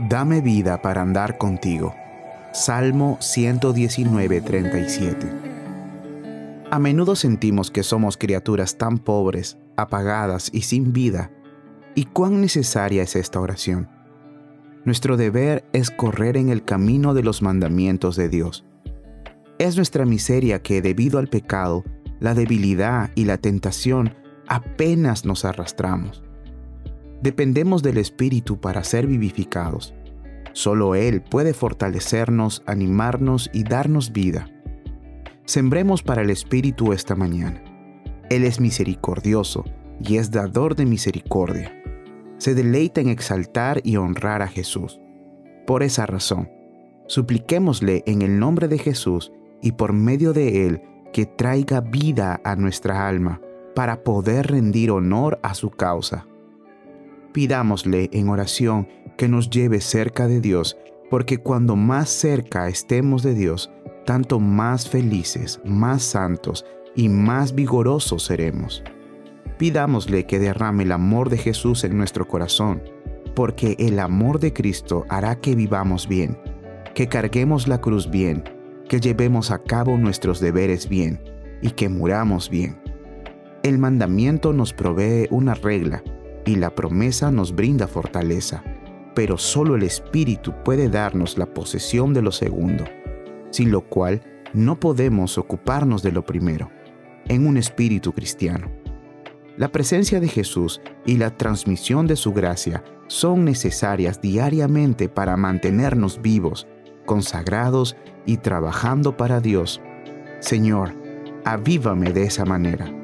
Dame vida para andar contigo. Salmo 119, 37. A menudo sentimos que somos criaturas tan pobres, apagadas y sin vida. ¿Y cuán necesaria es esta oración? Nuestro deber es correr en el camino de los mandamientos de Dios. Es nuestra miseria que, debido al pecado, la debilidad y la tentación, apenas nos arrastramos. Dependemos del Espíritu para ser vivificados. Solo Él puede fortalecernos, animarnos y darnos vida. Sembremos para el Espíritu esta mañana. Él es misericordioso y es dador de misericordia. Se deleita en exaltar y honrar a Jesús. Por esa razón, supliquémosle en el nombre de Jesús y por medio de Él que traiga vida a nuestra alma para poder rendir honor a su causa pidámosle en oración que nos lleve cerca de Dios, porque cuando más cerca estemos de Dios, tanto más felices, más santos y más vigorosos seremos. Pidámosle que derrame el amor de Jesús en nuestro corazón, porque el amor de Cristo hará que vivamos bien, que carguemos la cruz bien, que llevemos a cabo nuestros deberes bien y que muramos bien. El mandamiento nos provee una regla y la promesa nos brinda fortaleza, pero solo el Espíritu puede darnos la posesión de lo segundo, sin lo cual no podemos ocuparnos de lo primero, en un espíritu cristiano. La presencia de Jesús y la transmisión de su gracia son necesarias diariamente para mantenernos vivos, consagrados y trabajando para Dios. Señor, avívame de esa manera